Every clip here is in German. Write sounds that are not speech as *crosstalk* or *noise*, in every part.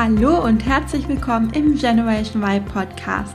Hallo und herzlich willkommen im Generation Y Podcast,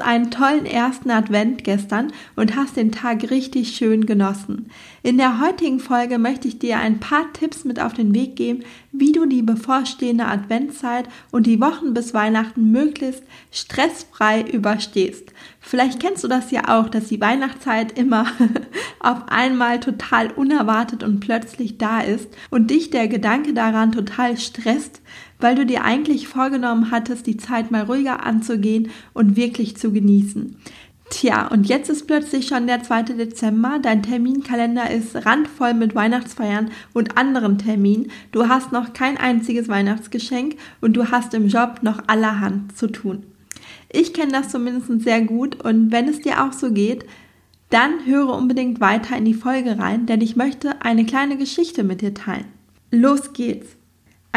einen tollen ersten Advent gestern und hast den Tag richtig schön genossen. In der heutigen Folge möchte ich dir ein paar Tipps mit auf den Weg geben, wie du die bevorstehende Adventszeit und die Wochen bis Weihnachten möglichst stressfrei überstehst. Vielleicht kennst du das ja auch, dass die Weihnachtszeit immer *laughs* auf einmal total unerwartet und plötzlich da ist und dich der Gedanke daran total stresst, weil du dir eigentlich vorgenommen hattest, die Zeit mal ruhiger anzugehen und wirklich zu genießen. Tja, und jetzt ist plötzlich schon der 2. Dezember, dein Terminkalender ist randvoll mit Weihnachtsfeiern und anderen Terminen, du hast noch kein einziges Weihnachtsgeschenk und du hast im Job noch allerhand zu tun. Ich kenne das zumindest sehr gut und wenn es dir auch so geht, dann höre unbedingt weiter in die Folge rein, denn ich möchte eine kleine Geschichte mit dir teilen. Los geht's!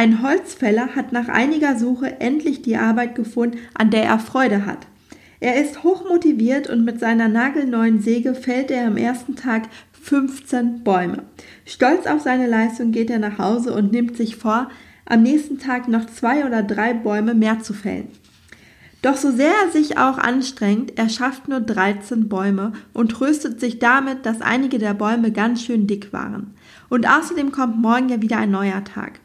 Ein Holzfäller hat nach einiger Suche endlich die Arbeit gefunden, an der er Freude hat. Er ist hochmotiviert und mit seiner nagelneuen Säge fällt er am ersten Tag 15 Bäume. Stolz auf seine Leistung geht er nach Hause und nimmt sich vor, am nächsten Tag noch zwei oder drei Bäume mehr zu fällen. Doch so sehr er sich auch anstrengt, er schafft nur 13 Bäume und tröstet sich damit, dass einige der Bäume ganz schön dick waren. Und außerdem kommt morgen ja wieder ein neuer Tag.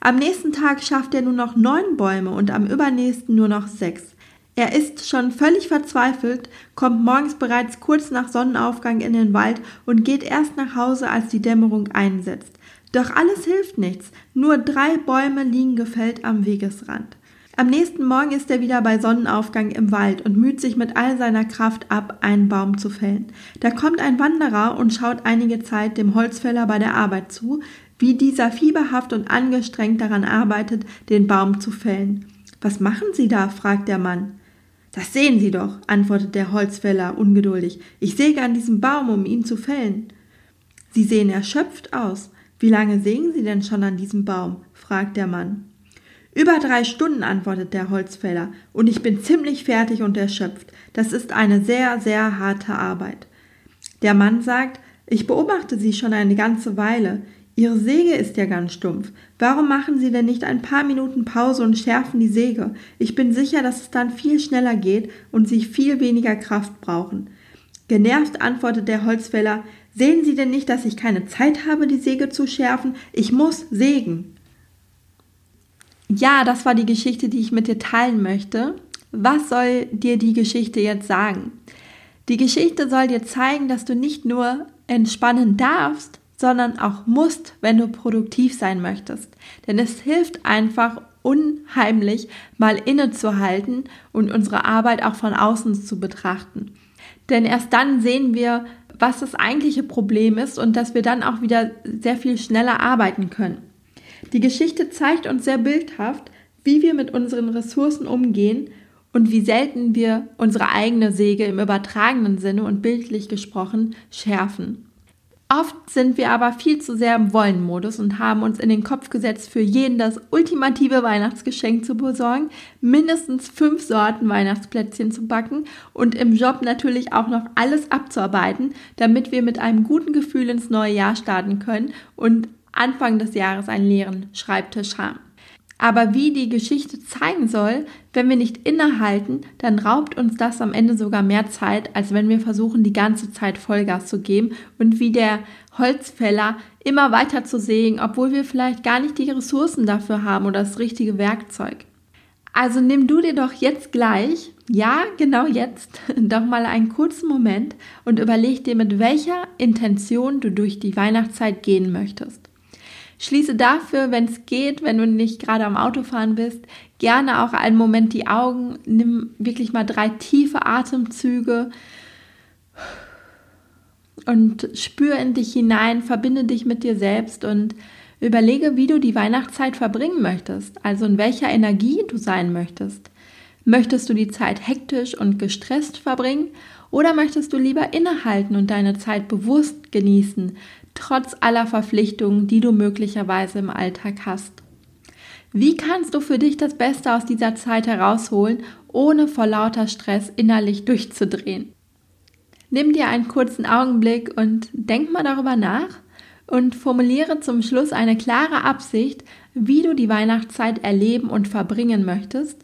Am nächsten Tag schafft er nur noch neun Bäume und am übernächsten nur noch sechs. Er ist schon völlig verzweifelt, kommt morgens bereits kurz nach Sonnenaufgang in den Wald und geht erst nach Hause, als die Dämmerung einsetzt. Doch alles hilft nichts, nur drei Bäume liegen gefällt am Wegesrand. Am nächsten Morgen ist er wieder bei Sonnenaufgang im Wald und müht sich mit all seiner Kraft ab, einen Baum zu fällen. Da kommt ein Wanderer und schaut einige Zeit dem Holzfäller bei der Arbeit zu, wie dieser fieberhaft und angestrengt daran arbeitet, den Baum zu fällen. Was machen Sie da? fragt der Mann. Das sehen Sie doch, antwortet der Holzfäller ungeduldig. Ich säge an diesem Baum, um ihn zu fällen. Sie sehen erschöpft aus. Wie lange sägen Sie denn schon an diesem Baum? fragt der Mann. Über drei Stunden, antwortet der Holzfäller, und ich bin ziemlich fertig und erschöpft. Das ist eine sehr, sehr harte Arbeit. Der Mann sagt, ich beobachte Sie schon eine ganze Weile. Ihre Säge ist ja ganz stumpf. Warum machen Sie denn nicht ein paar Minuten Pause und schärfen die Säge? Ich bin sicher, dass es dann viel schneller geht und Sie viel weniger Kraft brauchen. Genervt antwortet der Holzfäller, sehen Sie denn nicht, dass ich keine Zeit habe, die Säge zu schärfen? Ich muss sägen. Ja, das war die Geschichte, die ich mit dir teilen möchte. Was soll dir die Geschichte jetzt sagen? Die Geschichte soll dir zeigen, dass du nicht nur entspannen darfst, sondern auch musst, wenn du produktiv sein möchtest. Denn es hilft einfach unheimlich, mal innezuhalten und unsere Arbeit auch von außen zu betrachten. Denn erst dann sehen wir, was das eigentliche Problem ist und dass wir dann auch wieder sehr viel schneller arbeiten können. Die Geschichte zeigt uns sehr bildhaft, wie wir mit unseren Ressourcen umgehen und wie selten wir unsere eigene Säge im übertragenen Sinne und bildlich gesprochen schärfen. Oft sind wir aber viel zu sehr im Wollen-Modus und haben uns in den Kopf gesetzt, für jeden das ultimative Weihnachtsgeschenk zu besorgen, mindestens fünf Sorten Weihnachtsplätzchen zu backen und im Job natürlich auch noch alles abzuarbeiten, damit wir mit einem guten Gefühl ins neue Jahr starten können und Anfang des Jahres einen leeren Schreibtisch haben. Aber wie die Geschichte zeigen soll, wenn wir nicht innehalten, dann raubt uns das am Ende sogar mehr Zeit, als wenn wir versuchen, die ganze Zeit Vollgas zu geben und wie der Holzfäller immer weiter zu sägen, obwohl wir vielleicht gar nicht die Ressourcen dafür haben oder das richtige Werkzeug. Also nimm du dir doch jetzt gleich, ja, genau jetzt, *laughs* doch mal einen kurzen Moment und überleg dir, mit welcher Intention du durch die Weihnachtszeit gehen möchtest. Schließe dafür, wenn es geht, wenn du nicht gerade am Autofahren bist, gerne auch einen Moment die Augen. Nimm wirklich mal drei tiefe Atemzüge und spür in dich hinein, verbinde dich mit dir selbst und Überlege, wie du die Weihnachtszeit verbringen möchtest, also in welcher Energie du sein möchtest. Möchtest du die Zeit hektisch und gestresst verbringen oder möchtest du lieber innehalten und deine Zeit bewusst genießen, trotz aller Verpflichtungen, die du möglicherweise im Alltag hast? Wie kannst du für dich das Beste aus dieser Zeit herausholen, ohne vor lauter Stress innerlich durchzudrehen? Nimm dir einen kurzen Augenblick und denk mal darüber nach und formuliere zum Schluss eine klare Absicht, wie du die Weihnachtszeit erleben und verbringen möchtest.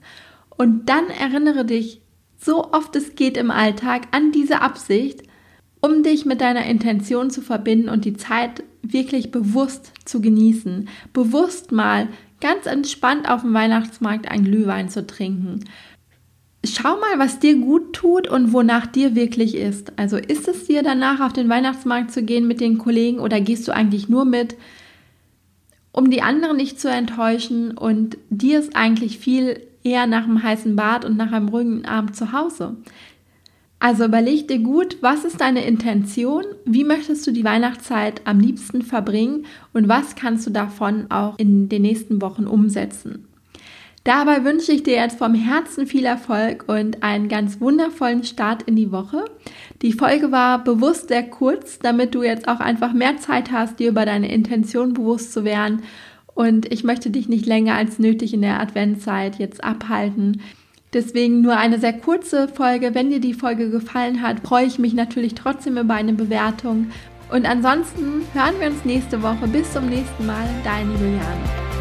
Und dann erinnere dich so oft es geht im Alltag an diese Absicht, um dich mit deiner Intention zu verbinden und die Zeit wirklich bewusst zu genießen. Bewusst mal ganz entspannt auf dem Weihnachtsmarkt ein Glühwein zu trinken. Schau mal, was dir gut tut und wonach dir wirklich ist. Also ist es dir danach auf den Weihnachtsmarkt zu gehen mit den Kollegen oder gehst du eigentlich nur mit, um die anderen nicht zu enttäuschen und dir ist eigentlich viel eher nach einem heißen Bad und nach einem ruhigen Abend zu Hause. Also überleg dir gut, was ist deine Intention, wie möchtest du die Weihnachtszeit am liebsten verbringen und was kannst du davon auch in den nächsten Wochen umsetzen. Dabei wünsche ich dir jetzt vom Herzen viel Erfolg und einen ganz wundervollen Start in die Woche. Die Folge war bewusst sehr kurz, damit du jetzt auch einfach mehr Zeit hast, dir über deine Intention bewusst zu werden und ich möchte dich nicht länger als nötig in der Adventzeit jetzt abhalten. Deswegen nur eine sehr kurze Folge. Wenn dir die Folge gefallen hat, freue ich mich natürlich trotzdem über eine Bewertung. Und ansonsten hören wir uns nächste Woche. Bis zum nächsten Mal. Deine Juliane.